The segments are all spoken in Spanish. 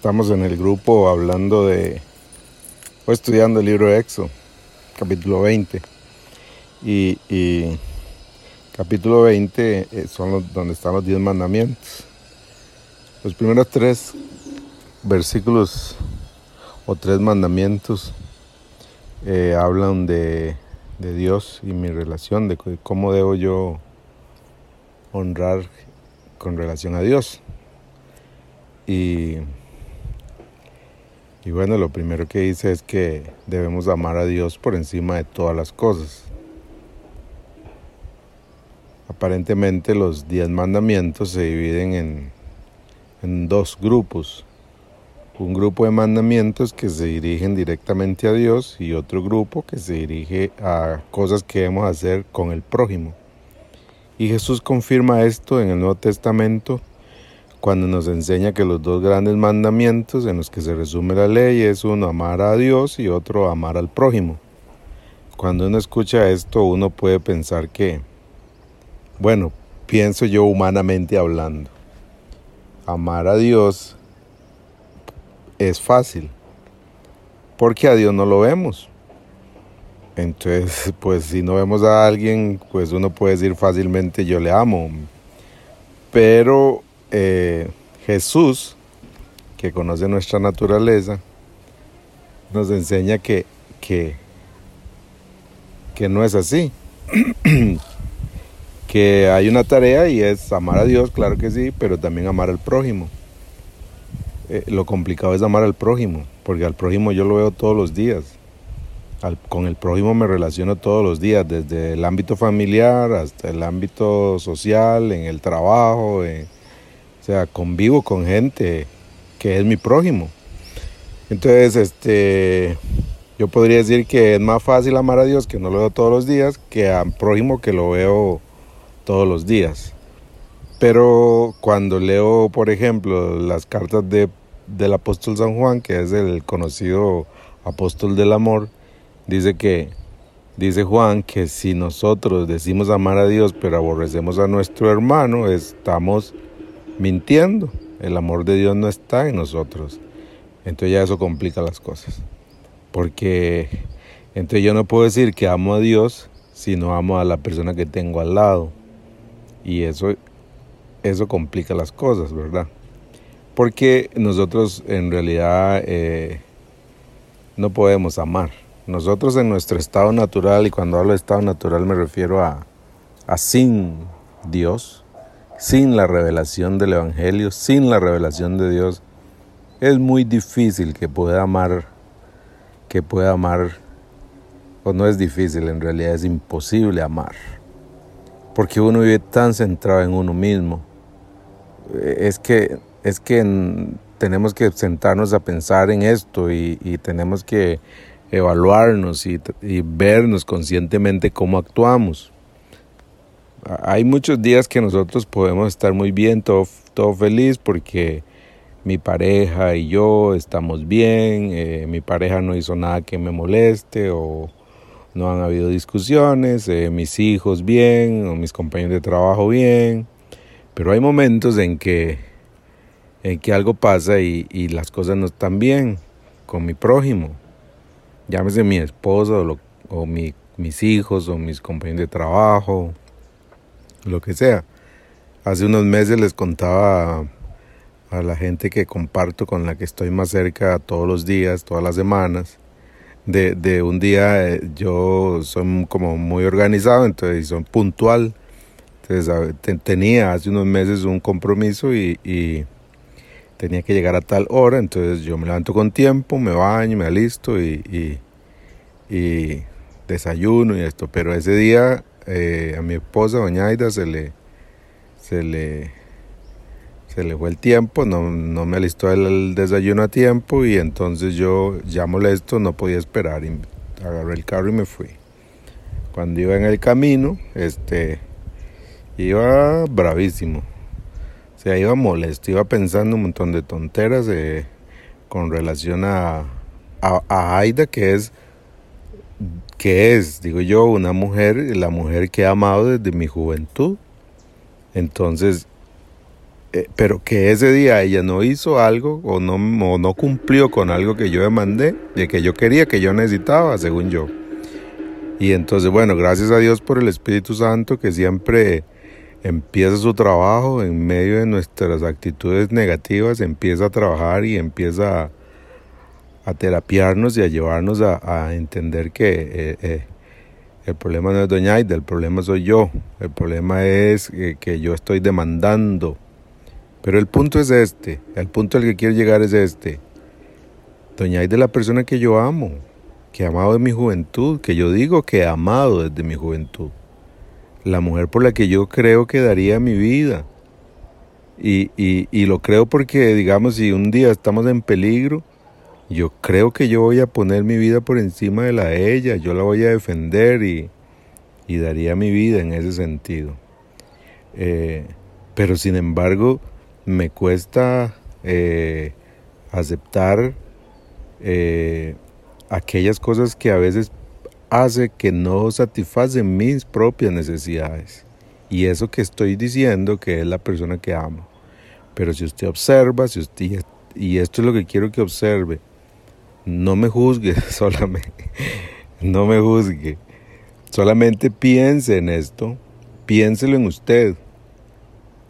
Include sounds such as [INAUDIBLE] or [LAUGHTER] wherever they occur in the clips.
estamos en el grupo hablando de, o estudiando el libro de Éxodo, capítulo 20. Y, capítulo 20 eh, son donde están los 10 mandamientos. Los primeros tres versículos o tres mandamientos eh, hablan de, de Dios y mi relación, de cómo debo yo honrar con relación a Dios. Y, y bueno, lo primero que dice es que debemos amar a Dios por encima de todas las cosas. Aparentemente los diez mandamientos se dividen en, dos grupos. Un grupo de mandamientos que se dirigen directamente a Dios y otro grupo que se dirige a cosas que debemos hacer con el prójimo. Y Jesús confirma esto en el Nuevo Testamento cuando nos enseña que los dos grandes mandamientos en los que se resume la ley es uno amar a Dios y otro amar al prójimo. Cuando uno escucha esto uno puede pensar que, bueno, pienso yo humanamente hablando, amar a Dios es fácil, porque a Dios no lo vemos. Entonces, [LAUGHS] pues si no vemos a alguien, pues uno puede decir fácilmente yo le amo. Pero eh, Jesús, que conoce nuestra naturaleza, nos enseña que, que, que no es así. [CLEARS THROAT] que hay una tarea y es amar a Dios, claro que sí, pero también amar al prójimo. Eh, lo complicado es amar al prójimo, porque al prójimo yo lo veo todos los días con el prójimo me relaciono todos los días, desde el ámbito familiar hasta el ámbito social, en el trabajo, o sea, convivo con gente que es mi prójimo. Entonces, este, yo podría decir que es más fácil amar a Dios que no lo veo todos los días que al prójimo que lo veo todos los días. Pero cuando leo, por ejemplo, las cartas de, del apóstol San Juan, que es el conocido apóstol del amor, Dice que, dice Juan, que si nosotros decimos amar a Dios pero aborrecemos a nuestro hermano, estamos mintiendo. El amor de Dios no está en nosotros. Entonces ya eso complica las cosas. Porque entonces yo no puedo decir que amo a Dios si no amo a la persona que tengo al lado. Y eso, eso complica las cosas, ¿verdad? Porque nosotros en realidad eh, no podemos amar. Nosotros en nuestro estado natural, y cuando hablo de estado natural me refiero a, a sin Dios, sin la revelación del Evangelio, sin la revelación de Dios, es muy difícil que pueda amar, que pueda amar, o no es difícil, en realidad es imposible amar, porque uno vive tan centrado en uno mismo. Es que, es que tenemos que sentarnos a pensar en esto y, y tenemos que evaluarnos y, vernos conscientemente cómo actuamos. Hay muchos días que nosotros podemos estar muy bien, todo, todo feliz porque mi pareja y yo estamos bien, eh, mi pareja no hizo nada que me moleste o no han habido discusiones, eh, mis hijos bien o mis compañeros de trabajo bien, pero hay momentos en que, en que algo pasa y, las cosas no están bien con mi prójimo llámese mi esposo o, mis hijos o mis compañeros de trabajo, lo que sea. Hace unos meses les contaba a, la gente que comparto con la que estoy más cerca todos los días, todas las semanas, de, un día eh, yo soy como muy organizado, entonces soy puntual. Entonces tenía hace unos meses un compromiso y tenía que llegar a tal hora, entonces yo me levanto con tiempo, me baño, me alisto y, y, desayuno y esto. Pero ese día eh, a mi esposa, doña Aida, se le, se le, se le fue el tiempo, no, no me alistó el, desayuno a tiempo y entonces yo ya molesto no podía esperar y agarré el carro y me fui. Cuando iba en el camino, este, iba bravísimo o sea, iba molesto, iba pensando un montón de tonteras eh, con relación a, a, Aida, que es, que es, digo yo, una mujer, la mujer que he amado desde mi juventud. Entonces, eh, pero que ese día ella no hizo algo o no, o no cumplió con algo que yo demandé, de que yo quería, que yo necesitaba, según yo. Y entonces, bueno, gracias a Dios por el Espíritu Santo que siempre empieza su trabajo en medio de nuestras actitudes negativas, empieza a trabajar y empieza a, a terapiarnos y a llevarnos a, entender que eh, eh, el problema no es Doña Aida, el problema soy yo, el problema es que yo estoy demandando. Pero el punto es este, el punto al que quiero llegar es este. Doña Aida es la persona que yo amo, que he amado de mi juventud, que yo digo que he amado desde mi juventud. La mujer por la que yo creo que daría mi vida. Y, y, y lo creo porque, digamos, si un día estamos en peligro, yo creo que yo voy a poner mi vida por encima de la de ella, yo la voy a defender y, daría mi vida en ese sentido. Eh, pero sin embargo, me cuesta eh, aceptar eh, aquellas cosas que a veces hace que no satisfacen mis propias necesidades. Y eso que estoy diciendo que es la persona que amo. Pero si usted observa, si usted, y esto es lo que quiero que observe, no me juzgue [LAUGHS] solamente, no me juzgue. Solamente piense en esto, piénselo en usted.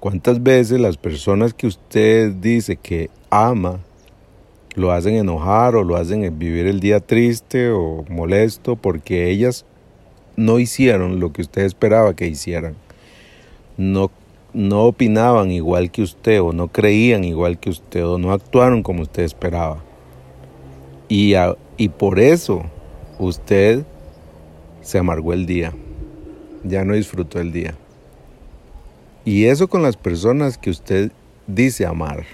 ¿Cuántas veces las personas que usted dice que ama lo hacen enojar o lo hacen vivir el día triste o molesto porque ellas no hicieron lo que usted esperaba que hicieran? No, no opinaban igual que usted o no creían igual que usted o no actuaron como usted esperaba. Y, y por eso usted se amargó el día, ya no disfrutó el día. Y eso con las personas que usted dice amar.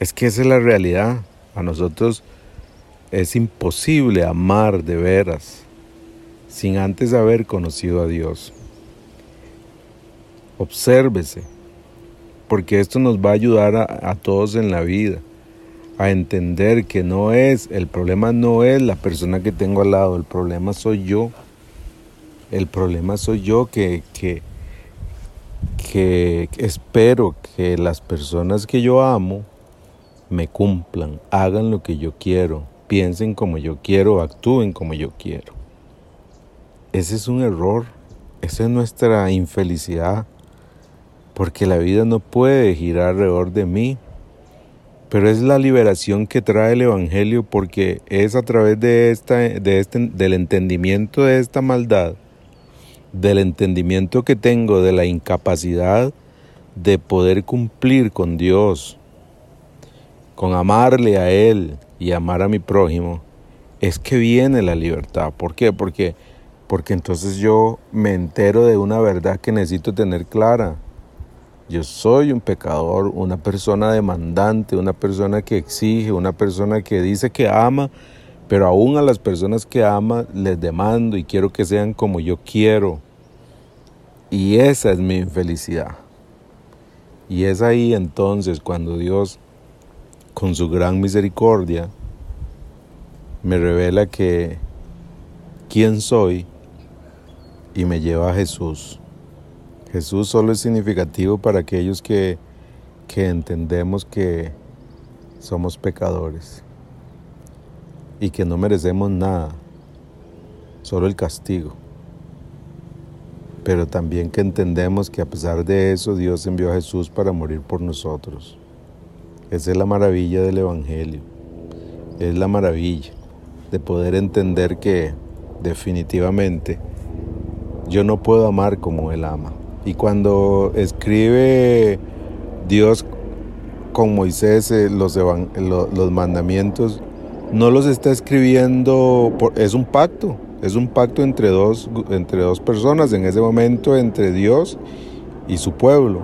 Es que esa es la realidad. A nosotros es imposible amar de veras sin antes haber conocido a Dios. Obsérvese, porque esto nos va a ayudar a, a todos en la vida a entender que no es, el problema no es la persona que tengo al lado, el problema soy yo. El problema soy yo que, que, que espero que las personas que yo amo me cumplan, hagan lo que yo quiero, piensen como yo quiero, actúen como yo quiero. Ese es un error, esa es nuestra infelicidad, porque la vida no puede girar alrededor de mí, pero es la liberación que trae el Evangelio porque es a través de esta, de este, del entendimiento de esta maldad, del entendimiento que tengo de la incapacidad de poder cumplir con Dios, con amarle a Él y amar a mi prójimo, es que viene la libertad. ¿Por qué? Porque, porque entonces yo me entero de una verdad que necesito tener clara yo soy un pecador, una persona demandante, una persona que exige, una persona que dice que ama, pero aún a las personas que ama les demando y quiero que sean como yo quiero. Y esa es mi infelicidad. Y es ahí entonces cuando Dios, con su gran misericordia, me revela que quién soy y me lleva a Jesús. Jesús solo es significativo para aquellos que, que entendemos que somos pecadores y que no merecemos nada, solo el castigo. Pero también que entendemos que a pesar de eso Dios envió a Jesús para morir por nosotros. Esa es la maravilla del Evangelio. Es la maravilla de poder entender que definitivamente yo no puedo amar como Él ama. Y cuando escribe Dios con Moisés eh, los, mandamientos, no los está escribiendo, es un pacto, es un pacto entre dos, entre dos personas, en ese momento entre Dios y su pueblo.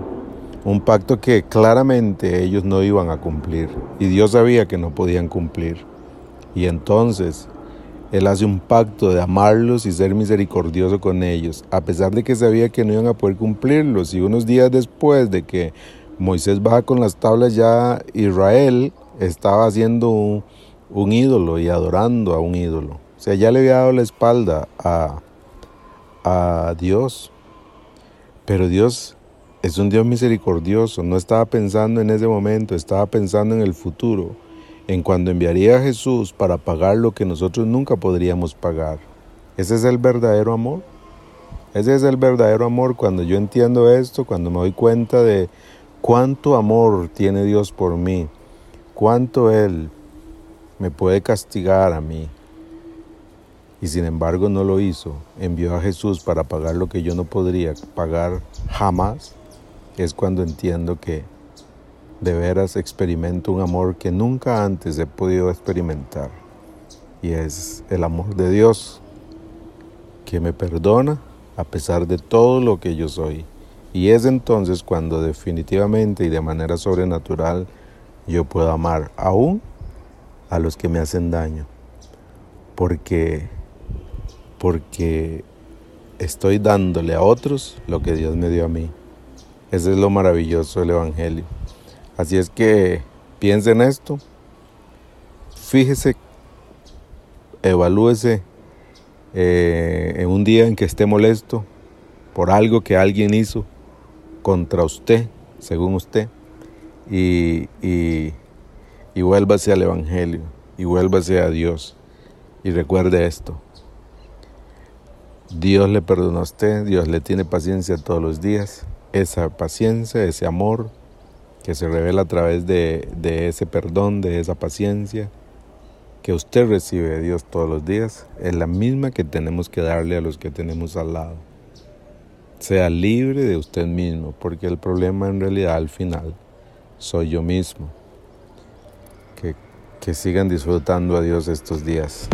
Un pacto que claramente ellos no iban a cumplir y Dios sabía que no podían cumplir. Y entonces él hace un pacto de amarlos y ser misericordioso con ellos, a pesar de que sabía que no iban a poder cumplirlos. Y unos días después de que Moisés baja con las tablas, ya Israel estaba haciendo un, ídolo y adorando a un ídolo. O sea, ya le había dado la espalda a, a Dios. Pero Dios es un Dios misericordioso. No estaba pensando en ese momento, estaba pensando en el futuro, en cuando enviaría a Jesús para pagar lo que nosotros nunca podríamos pagar. Ese es el verdadero amor. Ese es el verdadero amor cuando yo entiendo esto, cuando me doy cuenta de cuánto amor tiene Dios por mí, cuánto Él me puede castigar a mí. Y sin embargo no lo hizo. Envió a Jesús para pagar lo que yo no podría pagar jamás. Es cuando entiendo que de veras experimento un amor que nunca antes he podido experimentar. Y es el amor de Dios que me perdona a pesar de todo lo que yo soy. Y es entonces cuando definitivamente y de manera sobrenatural yo puedo amar aún a los que me hacen daño. Porque porque estoy dándole a otros lo que Dios me dio a mí. Ese es lo maravilloso del Evangelio. Así es que piense en esto, fíjese, evalúese eh, en un día en que esté molesto por algo que alguien hizo contra usted, según usted, y, y, y vuélvase al Evangelio, y vuélvase a Dios, y recuerde esto. Dios le perdona a usted, Dios le tiene paciencia todos los días. Esa paciencia, ese amor que se revela a través de, de ese perdón, de esa paciencia, que usted recibe de Dios todos los días es la misma que tenemos que darle a los que tenemos al lado. Sea libre de usted mismo, porque el problema en realidad al final soy yo mismo. Que, que sigan disfrutando a Dios estos días.